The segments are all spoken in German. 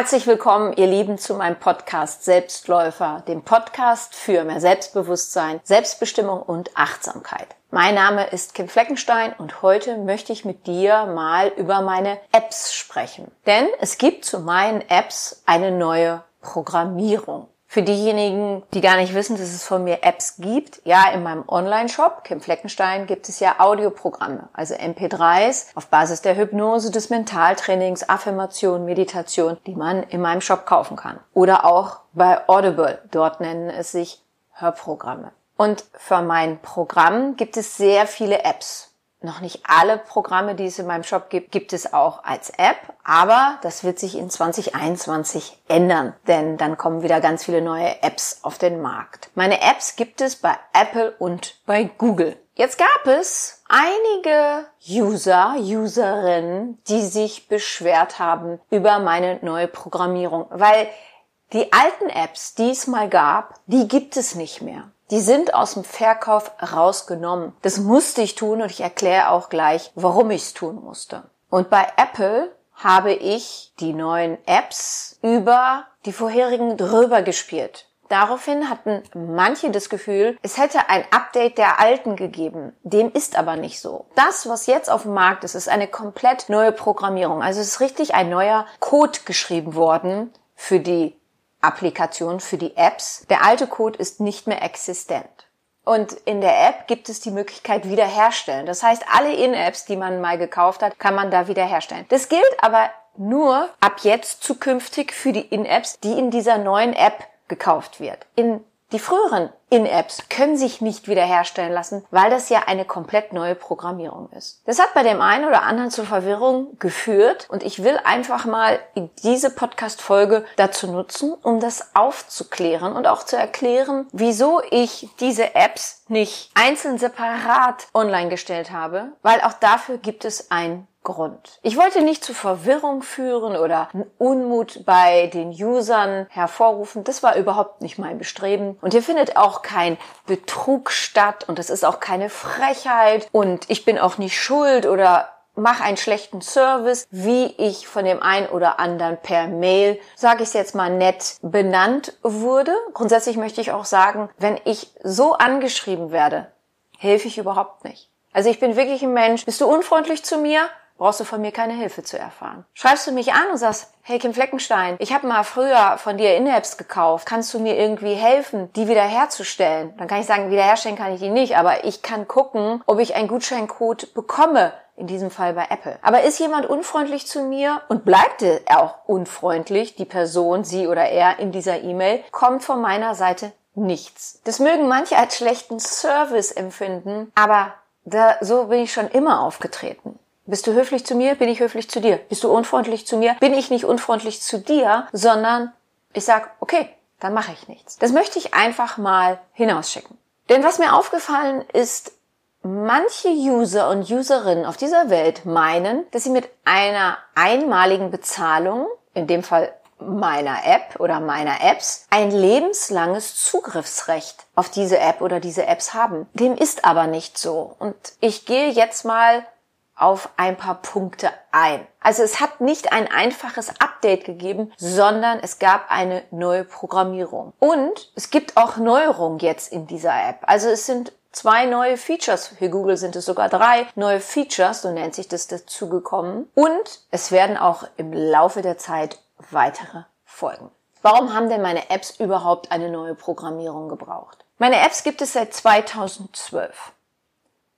Herzlich willkommen, ihr Lieben, zu meinem Podcast Selbstläufer, dem Podcast für mehr Selbstbewusstsein, Selbstbestimmung und Achtsamkeit. Mein Name ist Kim Fleckenstein und heute möchte ich mit dir mal über meine Apps sprechen. Denn es gibt zu meinen Apps eine neue Programmierung. Für diejenigen, die gar nicht wissen, dass es von mir Apps gibt, ja, in meinem Online-Shop, Kim Fleckenstein, gibt es ja Audioprogramme, also MP3s auf Basis der Hypnose, des Mentaltrainings, Affirmation, Meditation, die man in meinem Shop kaufen kann. Oder auch bei Audible, dort nennen es sich Hörprogramme. Und für mein Programm gibt es sehr viele Apps noch nicht alle Programme, die es in meinem Shop gibt, gibt es auch als App, aber das wird sich in 2021 ändern, denn dann kommen wieder ganz viele neue Apps auf den Markt. Meine Apps gibt es bei Apple und bei Google. Jetzt gab es einige User, Userinnen, die sich beschwert haben über meine neue Programmierung, weil die alten Apps, die es mal gab, die gibt es nicht mehr. Die sind aus dem Verkauf rausgenommen. Das musste ich tun und ich erkläre auch gleich, warum ich es tun musste. Und bei Apple habe ich die neuen Apps über die vorherigen drüber gespielt. Daraufhin hatten manche das Gefühl, es hätte ein Update der alten gegeben. Dem ist aber nicht so. Das, was jetzt auf dem Markt ist, ist eine komplett neue Programmierung. Also es ist richtig ein neuer Code geschrieben worden für die Applikation für die Apps. Der alte Code ist nicht mehr existent. Und in der App gibt es die Möglichkeit wiederherstellen. Das heißt, alle In-Apps, die man mal gekauft hat, kann man da wiederherstellen. Das gilt aber nur ab jetzt zukünftig für die In-Apps, die in dieser neuen App gekauft wird. In die früheren In-Apps können sich nicht wiederherstellen lassen, weil das ja eine komplett neue Programmierung ist. Das hat bei dem einen oder anderen zur Verwirrung geführt und ich will einfach mal diese Podcast-Folge dazu nutzen, um das aufzuklären und auch zu erklären, wieso ich diese Apps nicht einzeln separat online gestellt habe, weil auch dafür gibt es ein Grund. Ich wollte nicht zu Verwirrung führen oder Unmut bei den Usern hervorrufen. Das war überhaupt nicht mein Bestreben. Und hier findet auch kein Betrug statt und es ist auch keine Frechheit und ich bin auch nicht schuld oder mache einen schlechten Service, wie ich von dem einen oder anderen per Mail, sage ich es jetzt mal nett, benannt wurde. Grundsätzlich möchte ich auch sagen, wenn ich so angeschrieben werde, helfe ich überhaupt nicht. Also ich bin wirklich ein Mensch. Bist du unfreundlich zu mir? Brauchst du von mir keine Hilfe zu erfahren. Schreibst du mich an und sagst, hey Kim Fleckenstein, ich habe mal früher von dir In-Apps gekauft, kannst du mir irgendwie helfen, die wiederherzustellen? Dann kann ich sagen, wiederherstellen kann ich die nicht, aber ich kann gucken, ob ich einen Gutscheincode bekomme, in diesem Fall bei Apple. Aber ist jemand unfreundlich zu mir und bleibt er auch unfreundlich, die Person, sie oder er in dieser E-Mail, kommt von meiner Seite nichts. Das mögen manche als schlechten Service empfinden, aber da, so bin ich schon immer aufgetreten. Bist du höflich zu mir? Bin ich höflich zu dir? Bist du unfreundlich zu mir? Bin ich nicht unfreundlich zu dir, sondern ich sag, okay, dann mache ich nichts. Das möchte ich einfach mal hinausschicken. Denn was mir aufgefallen ist, manche User und Userinnen auf dieser Welt meinen, dass sie mit einer einmaligen Bezahlung, in dem Fall meiner App oder meiner Apps, ein lebenslanges Zugriffsrecht auf diese App oder diese Apps haben. Dem ist aber nicht so. Und ich gehe jetzt mal auf ein paar Punkte ein. Also es hat nicht ein einfaches Update gegeben, sondern es gab eine neue Programmierung. Und es gibt auch Neuerungen jetzt in dieser App. Also es sind zwei neue Features. Für Google sind es sogar drei neue Features, so nennt sich das dazugekommen. Und es werden auch im Laufe der Zeit weitere folgen. Warum haben denn meine Apps überhaupt eine neue Programmierung gebraucht? Meine Apps gibt es seit 2012.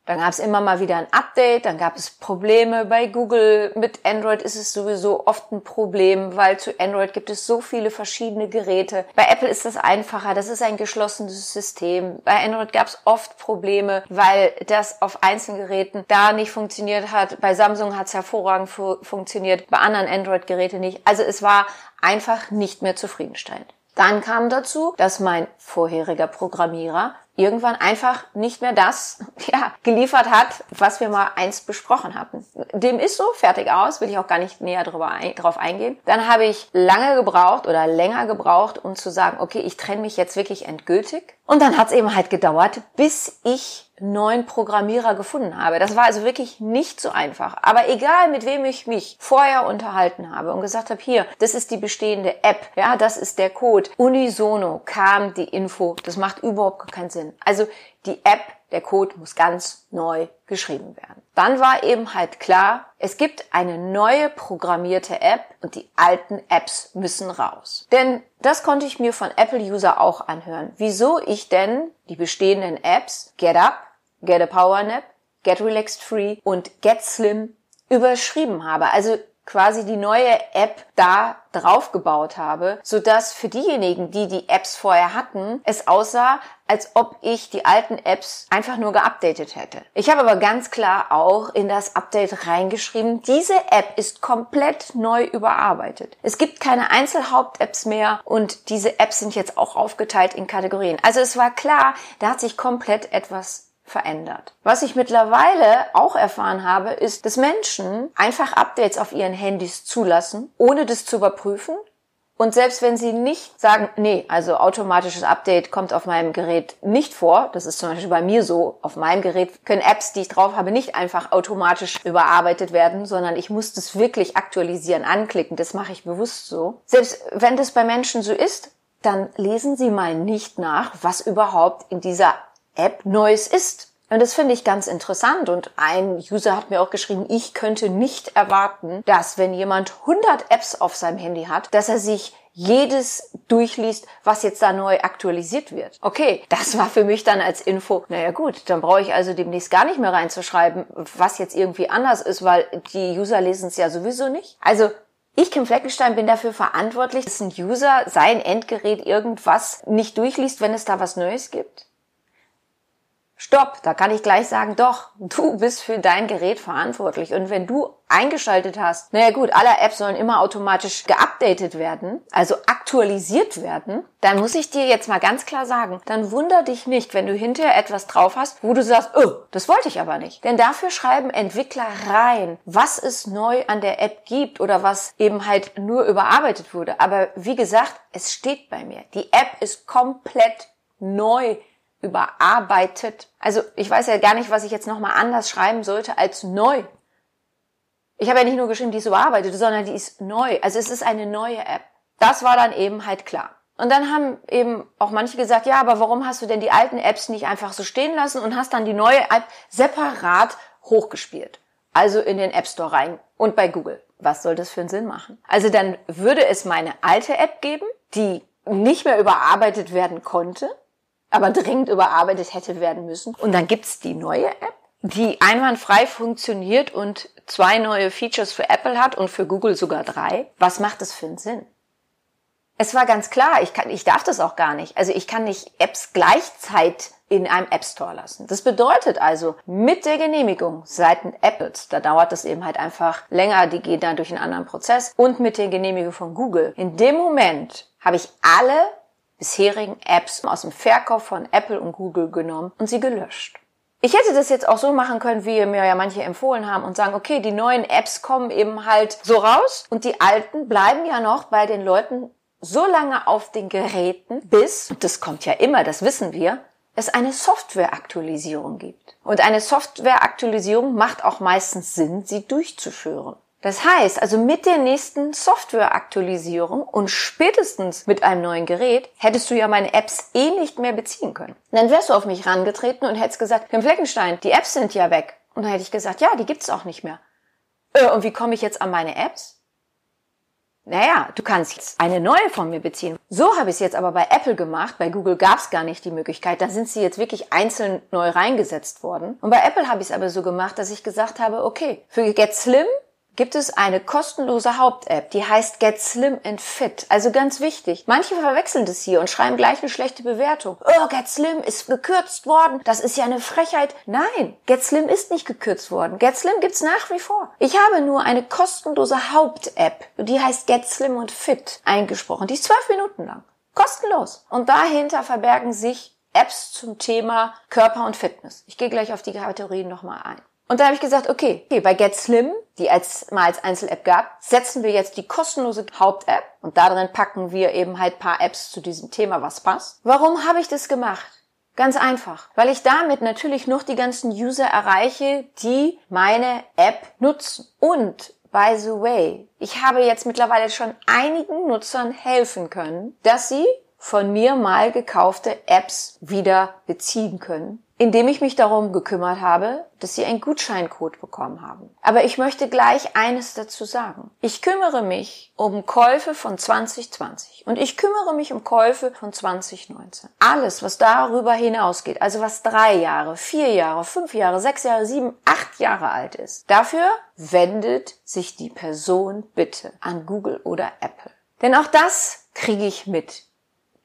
Dann gab es immer mal wieder ein Update, dann gab es Probleme. Bei Google mit Android ist es sowieso oft ein Problem, weil zu Android gibt es so viele verschiedene Geräte. Bei Apple ist das einfacher, das ist ein geschlossenes System. Bei Android gab es oft Probleme, weil das auf einzelnen Geräten da nicht funktioniert hat. Bei Samsung hat es hervorragend fu funktioniert, bei anderen Android-Geräten nicht. Also es war einfach nicht mehr zufriedenstellend. Dann kam dazu, dass mein vorheriger Programmierer irgendwann einfach nicht mehr das ja, geliefert hat, was wir mal einst besprochen hatten. Dem ist so, fertig aus, will ich auch gar nicht näher drüber ein, drauf eingehen. Dann habe ich lange gebraucht oder länger gebraucht, um zu sagen, okay, ich trenne mich jetzt wirklich endgültig. Und dann hat es eben halt gedauert, bis ich neuen Programmierer gefunden habe. Das war also wirklich nicht so einfach. Aber egal, mit wem ich mich vorher unterhalten habe und gesagt habe, hier, das ist die bestehende App, ja, das ist der Code. Unisono kam die Info, das macht überhaupt keinen Sinn. Also die App, der Code muss ganz neu geschrieben werden. Dann war eben halt klar, es gibt eine neue programmierte App und die alten Apps müssen raus. Denn das konnte ich mir von Apple-User auch anhören. Wieso ich denn die bestehenden Apps Get Up, Get a Power Nap, Get Relaxed Free und Get Slim überschrieben habe. Also quasi die neue App da drauf gebaut habe, so dass für diejenigen, die die Apps vorher hatten, es aussah, als ob ich die alten Apps einfach nur geupdatet hätte. Ich habe aber ganz klar auch in das Update reingeschrieben, diese App ist komplett neu überarbeitet. Es gibt keine Einzelhaupt-Apps mehr und diese Apps sind jetzt auch aufgeteilt in Kategorien. Also es war klar, da hat sich komplett etwas verändert. Was ich mittlerweile auch erfahren habe, ist, dass Menschen einfach Updates auf ihren Handys zulassen, ohne das zu überprüfen. Und selbst wenn sie nicht sagen, nee, also automatisches Update kommt auf meinem Gerät nicht vor, das ist zum Beispiel bei mir so, auf meinem Gerät können Apps, die ich drauf habe, nicht einfach automatisch überarbeitet werden, sondern ich muss das wirklich aktualisieren, anklicken, das mache ich bewusst so. Selbst wenn das bei Menschen so ist, dann lesen Sie mal nicht nach, was überhaupt in dieser App Neues ist. Und das finde ich ganz interessant. Und ein User hat mir auch geschrieben, ich könnte nicht erwarten, dass wenn jemand 100 Apps auf seinem Handy hat, dass er sich jedes durchliest, was jetzt da neu aktualisiert wird. Okay, das war für mich dann als Info, naja gut, dann brauche ich also demnächst gar nicht mehr reinzuschreiben, was jetzt irgendwie anders ist, weil die User lesen es ja sowieso nicht. Also ich, Kim Fleckenstein, bin dafür verantwortlich, dass ein User sein Endgerät irgendwas nicht durchliest, wenn es da was Neues gibt. Stopp, da kann ich gleich sagen, doch, du bist für dein Gerät verantwortlich. Und wenn du eingeschaltet hast, naja gut, alle Apps sollen immer automatisch geupdatet werden, also aktualisiert werden, dann muss ich dir jetzt mal ganz klar sagen, dann wunder dich nicht, wenn du hinterher etwas drauf hast, wo du sagst, oh, das wollte ich aber nicht. Denn dafür schreiben Entwickler rein, was es neu an der App gibt oder was eben halt nur überarbeitet wurde. Aber wie gesagt, es steht bei mir. Die App ist komplett neu überarbeitet. Also ich weiß ja gar nicht, was ich jetzt nochmal anders schreiben sollte als neu. Ich habe ja nicht nur geschrieben, die ist überarbeitet, sondern die ist neu. Also es ist eine neue App. Das war dann eben halt klar. Und dann haben eben auch manche gesagt, ja, aber warum hast du denn die alten Apps nicht einfach so stehen lassen und hast dann die neue App separat hochgespielt? Also in den App Store rein und bei Google. Was soll das für einen Sinn machen? Also dann würde es meine alte App geben, die nicht mehr überarbeitet werden konnte aber dringend überarbeitet hätte werden müssen. Und dann gibt's die neue App, die einwandfrei funktioniert und zwei neue Features für Apple hat und für Google sogar drei. Was macht das für einen Sinn? Es war ganz klar, ich, kann, ich darf das auch gar nicht. Also ich kann nicht Apps gleichzeitig in einem App Store lassen. Das bedeutet also, mit der Genehmigung seitens Apples, da dauert das eben halt einfach länger, die gehen dann durch einen anderen Prozess, und mit der Genehmigung von Google. In dem Moment habe ich alle bisherigen Apps aus dem Verkauf von Apple und Google genommen und sie gelöscht. Ich hätte das jetzt auch so machen können, wie mir ja manche empfohlen haben und sagen, okay, die neuen Apps kommen eben halt so raus und die alten bleiben ja noch bei den Leuten so lange auf den Geräten, bis, und das kommt ja immer, das wissen wir, es eine Softwareaktualisierung gibt. Und eine Softwareaktualisierung macht auch meistens Sinn, sie durchzuführen. Das heißt, also mit der nächsten Softwareaktualisierung und spätestens mit einem neuen Gerät hättest du ja meine Apps eh nicht mehr beziehen können. Dann wärst du auf mich rangetreten und hättest gesagt, Herr Fleckenstein, die Apps sind ja weg. Und dann hätte ich gesagt, ja, die gibt's auch nicht mehr. Äh, und wie komme ich jetzt an meine Apps? Naja, du kannst jetzt eine neue von mir beziehen. So habe ich es jetzt aber bei Apple gemacht. Bei Google gab es gar nicht die Möglichkeit. Da sind sie jetzt wirklich einzeln neu reingesetzt worden. Und bei Apple habe ich es aber so gemacht, dass ich gesagt habe, okay, für Get Slim gibt es eine kostenlose Haupt-App, die heißt Get Slim and Fit. Also ganz wichtig. Manche verwechseln das hier und schreiben gleich eine schlechte Bewertung. Oh, Get Slim ist gekürzt worden. Das ist ja eine Frechheit. Nein, Get Slim ist nicht gekürzt worden. Get Slim gibt's nach wie vor. Ich habe nur eine kostenlose Haupt-App, die heißt Get Slim und Fit eingesprochen. Die ist zwölf Minuten lang. Kostenlos. Und dahinter verbergen sich Apps zum Thema Körper und Fitness. Ich gehe gleich auf die Kategorien nochmal ein. Und da habe ich gesagt, okay, okay, bei Get Slim, die als mal als Einzel-App gab, setzen wir jetzt die kostenlose Haupt-App und da drin packen wir eben halt paar Apps zu diesem Thema, was passt. Warum habe ich das gemacht? Ganz einfach, weil ich damit natürlich noch die ganzen User erreiche, die meine App nutzen. Und by the way, ich habe jetzt mittlerweile schon einigen Nutzern helfen können, dass sie von mir mal gekaufte Apps wieder beziehen können, indem ich mich darum gekümmert habe, dass sie einen Gutscheincode bekommen haben. Aber ich möchte gleich eines dazu sagen. Ich kümmere mich um Käufe von 2020 und ich kümmere mich um Käufe von 2019. Alles, was darüber hinausgeht, also was drei Jahre, vier Jahre, fünf Jahre, sechs Jahre, sieben, acht Jahre alt ist, dafür wendet sich die Person bitte an Google oder Apple. Denn auch das kriege ich mit.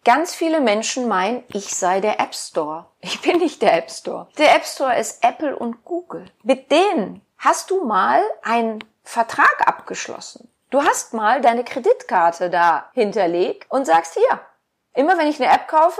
Ganz viele Menschen meinen, ich sei der App Store. Ich bin nicht der App Store. Der App Store ist Apple und Google. Mit denen hast du mal einen Vertrag abgeschlossen. Du hast mal deine Kreditkarte da hinterlegt und sagst hier, immer wenn ich eine App kaufe,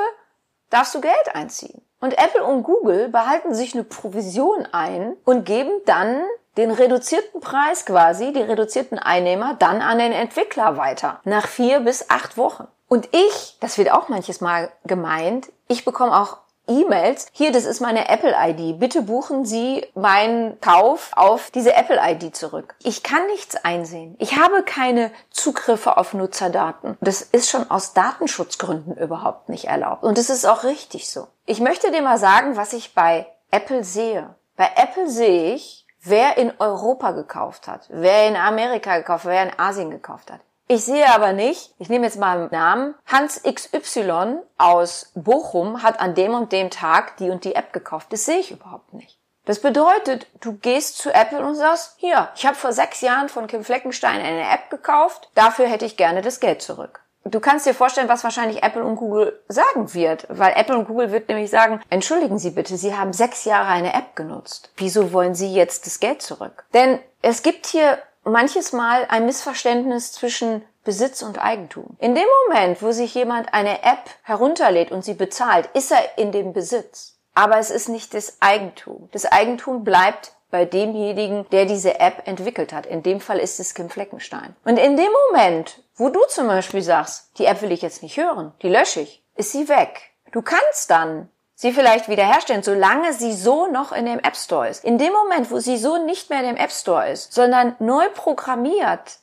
darfst du Geld einziehen. Und Apple und Google behalten sich eine Provision ein und geben dann den reduzierten Preis quasi, die reduzierten Einnehmer, dann an den Entwickler weiter. Nach vier bis acht Wochen. Und ich, das wird auch manches Mal gemeint, ich bekomme auch E-Mails. Hier, das ist meine Apple-ID. Bitte buchen Sie meinen Kauf auf diese Apple-ID zurück. Ich kann nichts einsehen. Ich habe keine Zugriffe auf Nutzerdaten. Das ist schon aus Datenschutzgründen überhaupt nicht erlaubt. Und es ist auch richtig so. Ich möchte dir mal sagen, was ich bei Apple sehe. Bei Apple sehe ich, wer in Europa gekauft hat, wer in Amerika gekauft, wer in Asien gekauft hat. Ich sehe aber nicht, ich nehme jetzt mal einen Namen, Hans XY aus Bochum hat an dem und dem Tag die und die App gekauft. Das sehe ich überhaupt nicht. Das bedeutet, du gehst zu Apple und sagst, hier, ich habe vor sechs Jahren von Kim Fleckenstein eine App gekauft, dafür hätte ich gerne das Geld zurück. Du kannst dir vorstellen, was wahrscheinlich Apple und Google sagen wird, weil Apple und Google wird nämlich sagen, entschuldigen Sie bitte, Sie haben sechs Jahre eine App genutzt. Wieso wollen Sie jetzt das Geld zurück? Denn es gibt hier manches Mal ein Missverständnis zwischen Besitz und Eigentum. In dem Moment, wo sich jemand eine App herunterlädt und sie bezahlt, ist er in dem Besitz. Aber es ist nicht das Eigentum. Das Eigentum bleibt bei demjenigen, der diese App entwickelt hat. In dem Fall ist es Kim Fleckenstein. Und in dem Moment, wo du zum Beispiel sagst, die App will ich jetzt nicht hören, die lösche ich, ist sie weg. Du kannst dann sie vielleicht wiederherstellen, solange sie so noch in dem App Store ist. In dem Moment, wo sie so nicht mehr in dem App Store ist, sondern neu programmiert,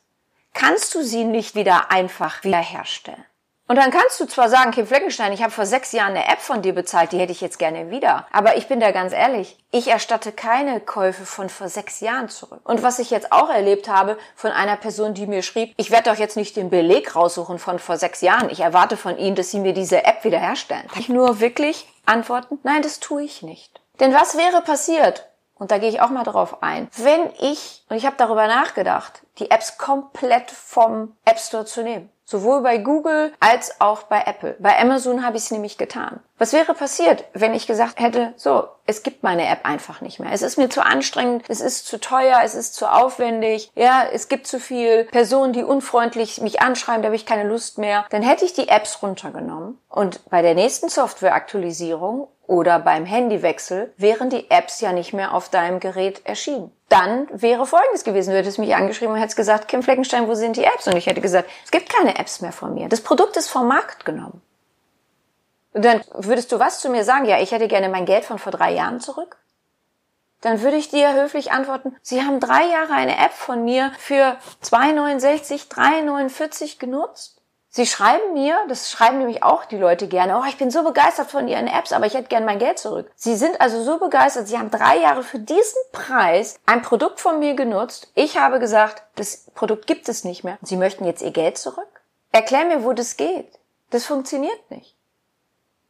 kannst du sie nicht wieder einfach wiederherstellen. Und dann kannst du zwar sagen, Kim Fleckenstein, ich habe vor sechs Jahren eine App von dir bezahlt, die hätte ich jetzt gerne wieder. Aber ich bin da ganz ehrlich, ich erstatte keine Käufe von vor sechs Jahren zurück. Und was ich jetzt auch erlebt habe von einer Person, die mir schrieb, ich werde doch jetzt nicht den Beleg raussuchen von vor sechs Jahren. Ich erwarte von Ihnen, dass Sie mir diese App wiederherstellen. Ich nur wirklich antworten, nein, das tue ich nicht. Denn was wäre passiert? Und da gehe ich auch mal drauf ein. Wenn ich, und ich habe darüber nachgedacht, die Apps komplett vom App Store zu nehmen. Sowohl bei Google als auch bei Apple. Bei Amazon habe ich es nämlich getan. Was wäre passiert, wenn ich gesagt hätte, so, es gibt meine App einfach nicht mehr. Es ist mir zu anstrengend, es ist zu teuer, es ist zu aufwendig, ja, es gibt zu viel Personen, die unfreundlich mich anschreiben, da habe ich keine Lust mehr. Dann hätte ich die Apps runtergenommen und bei der nächsten Softwareaktualisierung oder beim Handywechsel wären die Apps ja nicht mehr auf deinem Gerät erschienen dann wäre Folgendes gewesen. Du hättest mich angeschrieben und hättest gesagt, Kim Fleckenstein, wo sind die Apps? Und ich hätte gesagt, es gibt keine Apps mehr von mir. Das Produkt ist vom Markt genommen. Und dann würdest du was zu mir sagen? Ja, ich hätte gerne mein Geld von vor drei Jahren zurück. Dann würde ich dir höflich antworten, Sie haben drei Jahre eine App von mir für 2,69, 3,49 genutzt. Sie schreiben mir, das schreiben nämlich auch die Leute gerne, oh, ich bin so begeistert von Ihren Apps, aber ich hätte gern mein Geld zurück. Sie sind also so begeistert, Sie haben drei Jahre für diesen Preis ein Produkt von mir genutzt. Ich habe gesagt, das Produkt gibt es nicht mehr. Sie möchten jetzt Ihr Geld zurück? Erklär mir, wo das geht. Das funktioniert nicht.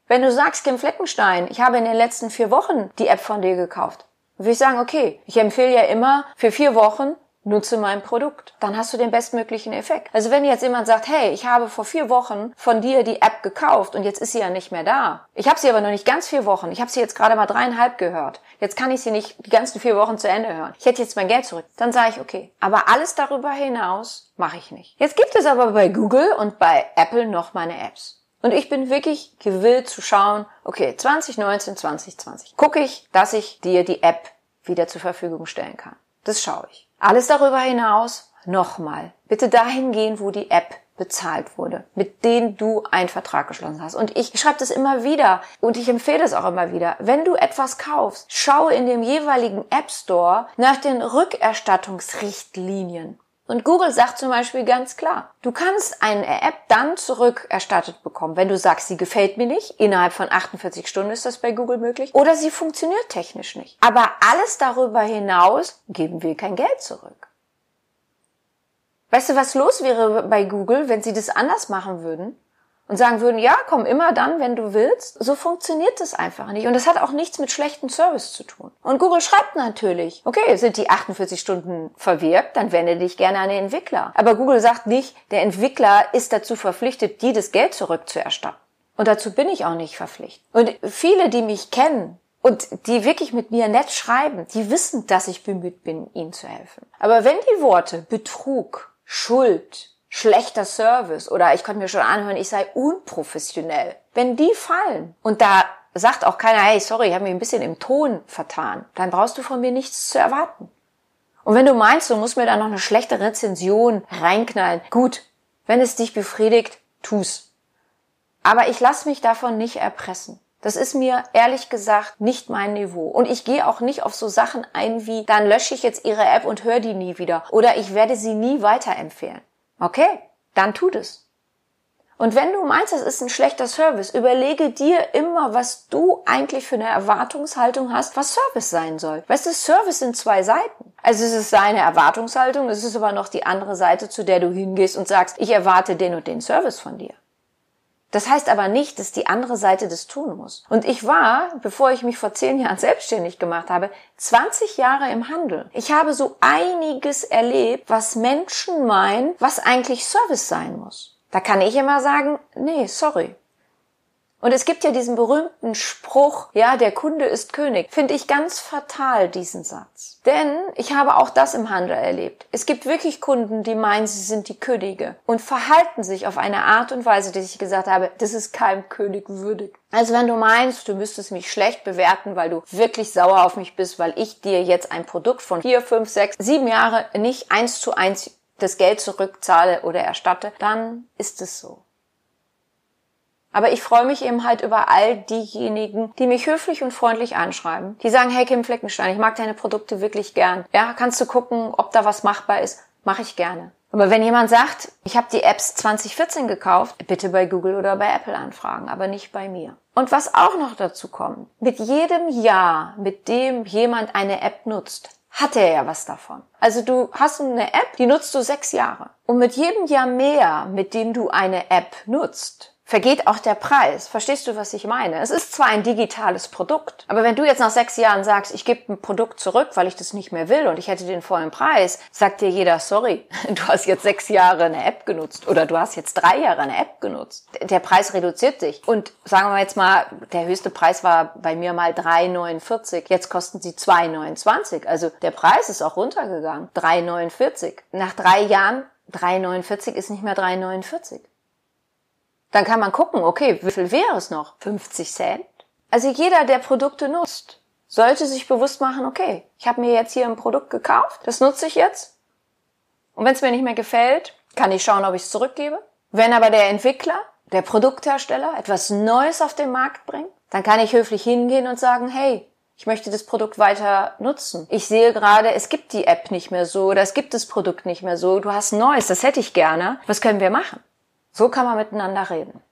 Wenn du sagst, Kim Fleckenstein, ich habe in den letzten vier Wochen die App von dir gekauft, würde ich sagen, okay, ich empfehle ja immer für vier Wochen nutze mein Produkt. Dann hast du den bestmöglichen Effekt. Also wenn jetzt jemand sagt, hey, ich habe vor vier Wochen von dir die App gekauft und jetzt ist sie ja nicht mehr da. Ich habe sie aber noch nicht ganz vier Wochen. Ich habe sie jetzt gerade mal dreieinhalb gehört. Jetzt kann ich sie nicht die ganzen vier Wochen zu Ende hören. Ich hätte jetzt mein Geld zurück. Dann sage ich, okay. Aber alles darüber hinaus mache ich nicht. Jetzt gibt es aber bei Google und bei Apple noch meine Apps. Und ich bin wirklich gewillt zu schauen, okay, 2019, 2020 gucke ich, dass ich dir die App wieder zur Verfügung stellen kann. Das schaue ich. Alles darüber hinaus, nochmal, bitte dahin gehen, wo die App bezahlt wurde, mit denen du einen Vertrag geschlossen hast. Und ich schreibe das immer wieder und ich empfehle es auch immer wieder. Wenn du etwas kaufst, schaue in dem jeweiligen App Store nach den Rückerstattungsrichtlinien. Und Google sagt zum Beispiel ganz klar, du kannst eine App dann zurückerstattet bekommen, wenn du sagst, sie gefällt mir nicht. Innerhalb von 48 Stunden ist das bei Google möglich. Oder sie funktioniert technisch nicht. Aber alles darüber hinaus geben wir kein Geld zurück. Weißt du, was los wäre bei Google, wenn sie das anders machen würden? Und sagen würden, ja, komm immer dann, wenn du willst. So funktioniert das einfach nicht. Und das hat auch nichts mit schlechtem Service zu tun. Und Google schreibt natürlich, okay, sind die 48 Stunden verwirkt, dann wende dich gerne an den Entwickler. Aber Google sagt nicht, der Entwickler ist dazu verpflichtet, dir das Geld zurückzuerstatten. Und dazu bin ich auch nicht verpflichtet. Und viele, die mich kennen, und die wirklich mit mir nett schreiben, die wissen, dass ich bemüht bin, ihnen zu helfen. Aber wenn die Worte Betrug, Schuld, schlechter Service oder ich konnte mir schon anhören, ich sei unprofessionell. Wenn die fallen und da sagt auch keiner, hey, sorry, ich habe mich ein bisschen im Ton vertan, dann brauchst du von mir nichts zu erwarten. Und wenn du meinst, du musst mir da noch eine schlechte Rezension reinknallen, gut, wenn es dich befriedigt, tu's. Aber ich lass mich davon nicht erpressen. Das ist mir ehrlich gesagt nicht mein Niveau. Und ich gehe auch nicht auf so Sachen ein wie, dann lösche ich jetzt Ihre App und höre die nie wieder. Oder ich werde sie nie weiterempfehlen. Okay, dann tut es. Und wenn du meinst, das ist ein schlechter Service, überlege dir immer, was du eigentlich für eine Erwartungshaltung hast, was Service sein soll. Weißt du, Service sind zwei Seiten. Also es ist seine Erwartungshaltung, es ist aber noch die andere Seite, zu der du hingehst und sagst, ich erwarte den und den Service von dir. Das heißt aber nicht, dass die andere Seite das tun muss. Und ich war, bevor ich mich vor zehn Jahren selbstständig gemacht habe, 20 Jahre im Handel. Ich habe so einiges erlebt, was Menschen meinen, was eigentlich Service sein muss. Da kann ich immer sagen, nee, sorry. Und es gibt ja diesen berühmten Spruch, ja, der Kunde ist König. Finde ich ganz fatal, diesen Satz. Denn ich habe auch das im Handel erlebt. Es gibt wirklich Kunden, die meinen, sie sind die Könige und verhalten sich auf eine Art und Weise, dass ich gesagt habe, das ist keinem König würdig. Also wenn du meinst, du müsstest mich schlecht bewerten, weil du wirklich sauer auf mich bist, weil ich dir jetzt ein Produkt von vier, fünf, sechs, sieben Jahre nicht eins zu eins das Geld zurückzahle oder erstatte, dann ist es so. Aber ich freue mich eben halt über all diejenigen, die mich höflich und freundlich anschreiben. Die sagen, hey Kim Fleckenstein, ich mag deine Produkte wirklich gern. Ja, kannst du gucken, ob da was machbar ist? Mache ich gerne. Aber wenn jemand sagt, ich habe die Apps 2014 gekauft, bitte bei Google oder bei Apple anfragen, aber nicht bei mir. Und was auch noch dazu kommt, mit jedem Jahr, mit dem jemand eine App nutzt, hat er ja was davon. Also du hast eine App, die nutzt du sechs Jahre. Und mit jedem Jahr mehr, mit dem du eine App nutzt, vergeht auch der Preis. Verstehst du, was ich meine? Es ist zwar ein digitales Produkt, aber wenn du jetzt nach sechs Jahren sagst, ich gebe ein Produkt zurück, weil ich das nicht mehr will und ich hätte den vollen Preis, sagt dir jeder, sorry, du hast jetzt sechs Jahre eine App genutzt oder du hast jetzt drei Jahre eine App genutzt. Der Preis reduziert sich. Und sagen wir jetzt mal, der höchste Preis war bei mir mal 3,49. Jetzt kosten sie 2,29. Also der Preis ist auch runtergegangen. 3,49. Nach drei Jahren 3,49 ist nicht mehr 3,49. Dann kann man gucken, okay, wie viel wäre es noch? 50 Cent? Also jeder, der Produkte nutzt, sollte sich bewusst machen, okay, ich habe mir jetzt hier ein Produkt gekauft, das nutze ich jetzt. Und wenn es mir nicht mehr gefällt, kann ich schauen, ob ich es zurückgebe. Wenn aber der Entwickler, der Produkthersteller etwas Neues auf den Markt bringt, dann kann ich höflich hingehen und sagen, hey, ich möchte das Produkt weiter nutzen. Ich sehe gerade, es gibt die App nicht mehr so oder es gibt das Produkt nicht mehr so. Du hast Neues, das hätte ich gerne. Was können wir machen? So kann man miteinander reden.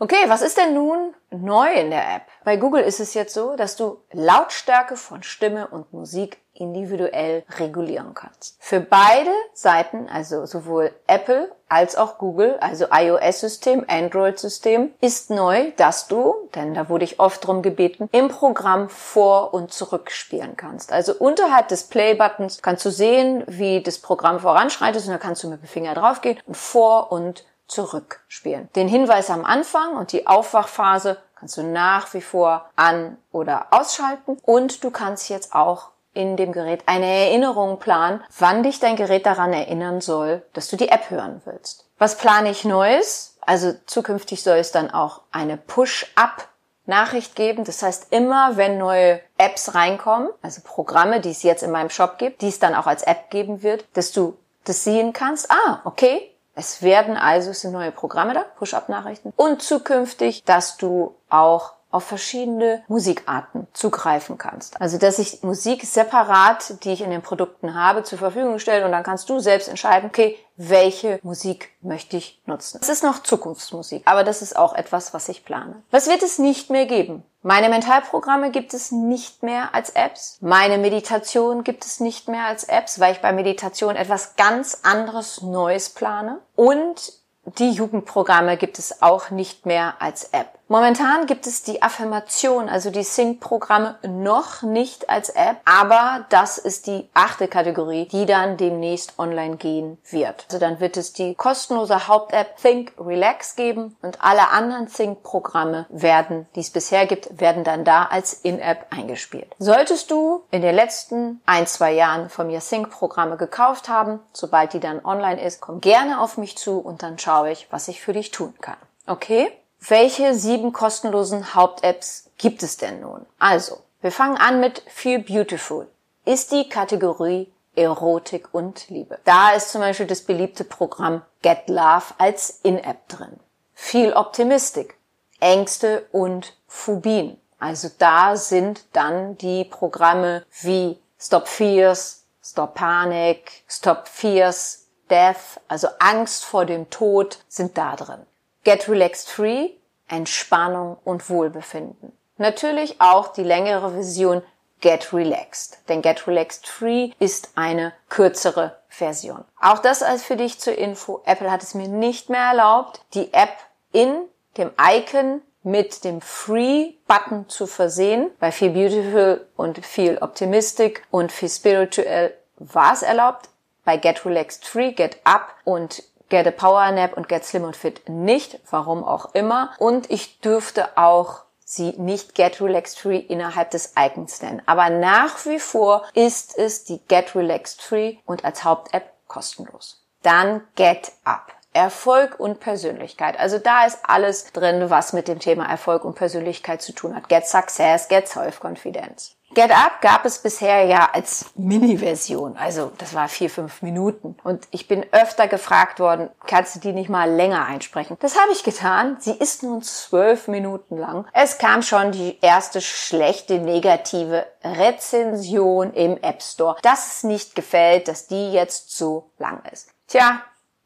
Okay, was ist denn nun neu in der App? Bei Google ist es jetzt so, dass du Lautstärke von Stimme und Musik individuell regulieren kannst. Für beide Seiten, also sowohl Apple als auch Google, also iOS-System, Android-System, ist neu, dass du, denn da wurde ich oft drum gebeten, im Programm vor- und zurückspielen kannst. Also unterhalb des Play-Buttons kannst du sehen, wie das Programm voranschreitet und da kannst du mit dem Finger draufgehen und vor- und zurückspielen. Den Hinweis am Anfang und die Aufwachphase kannst du nach wie vor an- oder ausschalten und du kannst jetzt auch in dem Gerät eine Erinnerung planen, wann dich dein Gerät daran erinnern soll, dass du die App hören willst. Was plane ich Neues? Also zukünftig soll es dann auch eine Push-Up Nachricht geben. Das heißt, immer wenn neue Apps reinkommen, also Programme, die es jetzt in meinem Shop gibt, die es dann auch als App geben wird, dass du das sehen kannst. Ah, okay, Es werden also, es sind neue Programme da, Push-Up-Nachrichten. Und zukünftig, dass du auch auf verschiedene Musikarten zugreifen kannst. Also, dass ich Musik separat, die ich in den Produkten habe, zur Verfügung stelle und dann kannst du selbst entscheiden, okay, welche Musik möchte ich nutzen. Das ist noch Zukunftsmusik, aber das ist auch etwas, was ich plane. Was wird es nicht mehr geben? Meine Mentalprogramme gibt es nicht mehr als Apps. Meine Meditation gibt es nicht mehr als Apps, weil ich bei Meditation etwas ganz anderes Neues plane. Und die Jugendprogramme gibt es auch nicht mehr als App. Momentan gibt es die Affirmation, also die Sync-Programme noch nicht als App, aber das ist die achte Kategorie, die dann demnächst online gehen wird. Also dann wird es die kostenlose Haupt-App Think Relax geben und alle anderen Sync-Programme werden, die es bisher gibt, werden dann da als In-App eingespielt. Solltest du in den letzten ein, zwei Jahren von mir Sync-Programme gekauft haben, sobald die dann online ist, komm gerne auf mich zu und dann schaue ich, was ich für dich tun kann. Okay? Welche sieben kostenlosen Haupt-Apps gibt es denn nun? Also, wir fangen an mit Feel Beautiful. Ist die Kategorie Erotik und Liebe. Da ist zum Beispiel das beliebte Programm Get Love als In-App drin. Feel Optimistic. Ängste und Phobien. Also da sind dann die Programme wie Stop Fears, Stop Panic, Stop Fears, Death, also Angst vor dem Tod sind da drin. Get Relaxed Free, Entspannung und Wohlbefinden. Natürlich auch die längere Version Get Relaxed, denn Get Relaxed Free ist eine kürzere Version. Auch das als für dich zur Info. Apple hat es mir nicht mehr erlaubt, die App in dem Icon mit dem Free-Button zu versehen. Bei Feel Beautiful und Feel Optimistic und Feel Spiritual war es erlaubt. Bei Get Relaxed Free, Get Up und Get a Power Nap und Get Slim und Fit nicht, warum auch immer. Und ich dürfte auch sie nicht Get Relaxed Free innerhalb des Icons nennen. Aber nach wie vor ist es die Get Relaxed Free und als Haupt-App kostenlos. Dann Get Up. Erfolg und Persönlichkeit. Also da ist alles drin, was mit dem Thema Erfolg und Persönlichkeit zu tun hat. Get Success, Get Self-Confidence. Get Up gab es bisher ja als Mini-Version, also das war vier, fünf Minuten. Und ich bin öfter gefragt worden, kannst du die nicht mal länger einsprechen? Das habe ich getan. Sie ist nun zwölf Minuten lang. Es kam schon die erste schlechte negative Rezension im App Store, dass es nicht gefällt, dass die jetzt so lang ist. Tja,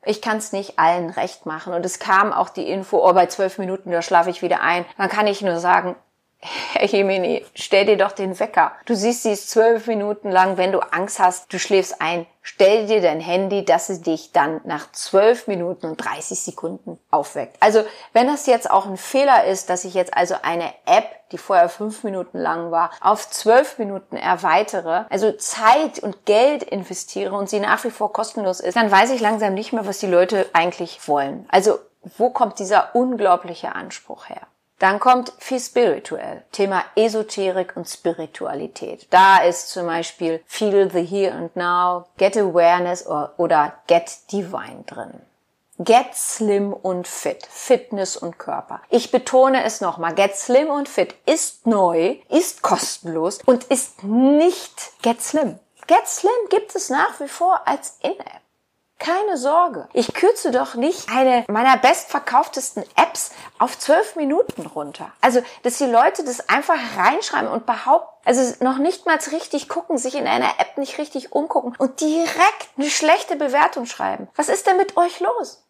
ich kann es nicht allen recht machen. Und es kam auch die Info, oh, bei zwölf Minuten, da schlafe ich wieder ein. Dann kann ich nur sagen, Herr Jemini, stell dir doch den Wecker. Du siehst sie ist zwölf Minuten lang. Wenn du Angst hast, du schläfst ein. Stell dir dein Handy, dass es dich dann nach zwölf Minuten und 30 Sekunden aufweckt. Also, wenn das jetzt auch ein Fehler ist, dass ich jetzt also eine App, die vorher fünf Minuten lang war, auf zwölf Minuten erweitere, also Zeit und Geld investiere und sie nach wie vor kostenlos ist, dann weiß ich langsam nicht mehr, was die Leute eigentlich wollen. Also, wo kommt dieser unglaubliche Anspruch her? Dann kommt viel spirituell, Thema Esoterik und Spiritualität. Da ist zum Beispiel Feel the Here and Now, Get Awareness oder Get Divine drin. Get Slim und Fit, Fitness und Körper. Ich betone es nochmal, Get Slim und Fit ist neu, ist kostenlos und ist nicht Get Slim. Get Slim gibt es nach wie vor als In-App. Keine Sorge. Ich kürze doch nicht eine meiner bestverkauftesten Apps auf zwölf Minuten runter. Also, dass die Leute das einfach reinschreiben und behaupten, also noch nicht mal richtig gucken, sich in einer App nicht richtig umgucken und direkt eine schlechte Bewertung schreiben. Was ist denn mit euch los?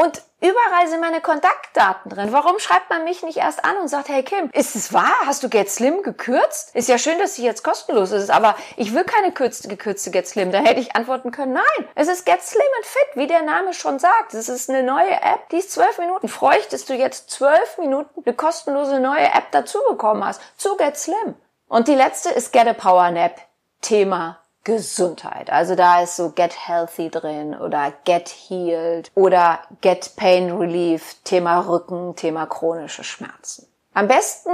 Und überall sind meine Kontaktdaten drin. Warum schreibt man mich nicht erst an und sagt, hey Kim, ist es wahr? Hast du Get Slim gekürzt? Ist ja schön, dass sie jetzt kostenlos ist, aber ich will keine gekürzte, gekürzte Get Slim. Da hätte ich antworten können, nein, es ist Get Slim and Fit, wie der Name schon sagt. Es ist eine neue App, die ist zwölf Minuten. Freue ich, dass du jetzt zwölf Minuten eine kostenlose neue App dazu bekommen hast zu Get Slim. Und die letzte ist Get a Power Nap. Thema Gesundheit. Also da ist so Get Healthy drin oder Get Healed oder Get Pain Relief, Thema Rücken, Thema chronische Schmerzen. Am besten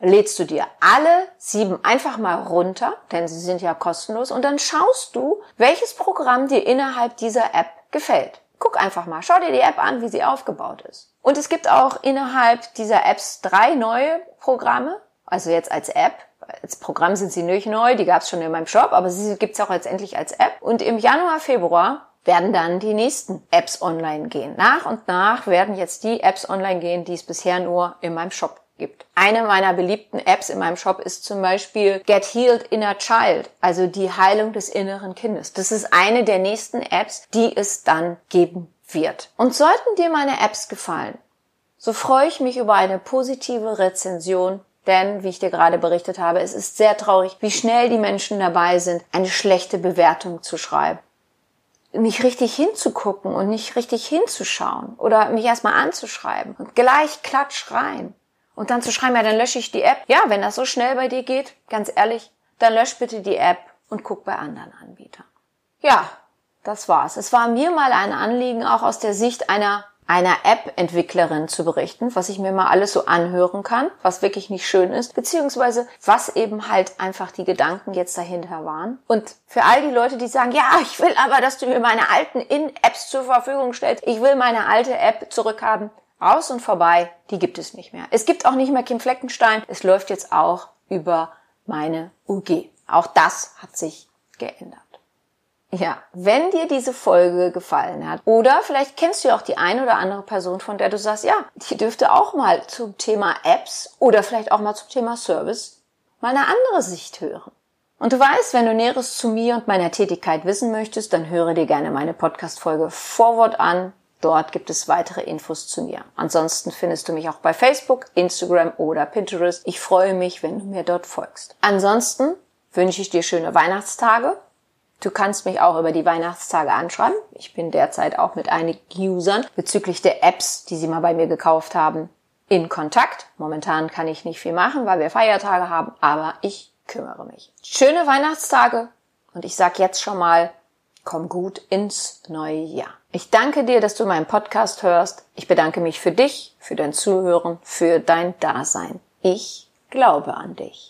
lädst du dir alle sieben einfach mal runter, denn sie sind ja kostenlos und dann schaust du, welches Programm dir innerhalb dieser App gefällt. Guck einfach mal, schau dir die App an, wie sie aufgebaut ist. Und es gibt auch innerhalb dieser Apps drei neue Programme, also jetzt als App, als Programm sind sie nicht neu, die gab es schon in meinem Shop, aber sie gibt's auch letztendlich als App. Und im Januar, Februar werden dann die nächsten Apps online gehen. Nach und nach werden jetzt die Apps online gehen, die es bisher nur in meinem Shop gibt. Eine meiner beliebten Apps in meinem Shop ist zum Beispiel Get Healed Inner Child, also die Heilung des inneren Kindes. Das ist eine der nächsten Apps, die es dann geben wird. Und sollten dir meine Apps gefallen, so freue ich mich über eine positive Rezension denn, wie ich dir gerade berichtet habe, es ist sehr traurig, wie schnell die Menschen dabei sind, eine schlechte Bewertung zu schreiben. Nicht richtig hinzugucken und nicht richtig hinzuschauen oder mich erstmal anzuschreiben und gleich klatsch rein. Und dann zu schreiben, ja, dann lösche ich die App. Ja, wenn das so schnell bei dir geht, ganz ehrlich, dann lösch bitte die App und guck bei anderen Anbietern. Ja, das war's. Es war mir mal ein Anliegen, auch aus der Sicht einer einer App-Entwicklerin zu berichten, was ich mir mal alles so anhören kann, was wirklich nicht schön ist, beziehungsweise was eben halt einfach die Gedanken jetzt dahinter waren. Und für all die Leute, die sagen, ja, ich will aber, dass du mir meine alten In-Apps zur Verfügung stellst, ich will meine alte App zurückhaben, Raus und vorbei, die gibt es nicht mehr. Es gibt auch nicht mehr Kim Fleckenstein. Es läuft jetzt auch über meine UG. Auch das hat sich geändert. Ja, wenn dir diese Folge gefallen hat oder vielleicht kennst du ja auch die eine oder andere Person, von der du sagst, ja, die dürfte auch mal zum Thema Apps oder vielleicht auch mal zum Thema Service mal eine andere Sicht hören. Und du weißt, wenn du Näheres zu mir und meiner Tätigkeit wissen möchtest, dann höre dir gerne meine Podcast-Folge Forward an. Dort gibt es weitere Infos zu mir. Ansonsten findest du mich auch bei Facebook, Instagram oder Pinterest. Ich freue mich, wenn du mir dort folgst. Ansonsten wünsche ich dir schöne Weihnachtstage. Du kannst mich auch über die Weihnachtstage anschreiben. Ich bin derzeit auch mit einigen Usern bezüglich der Apps, die sie mal bei mir gekauft haben, in Kontakt. Momentan kann ich nicht viel machen, weil wir Feiertage haben, aber ich kümmere mich. Schöne Weihnachtstage und ich sag jetzt schon mal, komm gut ins neue Jahr. Ich danke dir, dass du meinen Podcast hörst. Ich bedanke mich für dich, für dein Zuhören, für dein Dasein. Ich glaube an dich.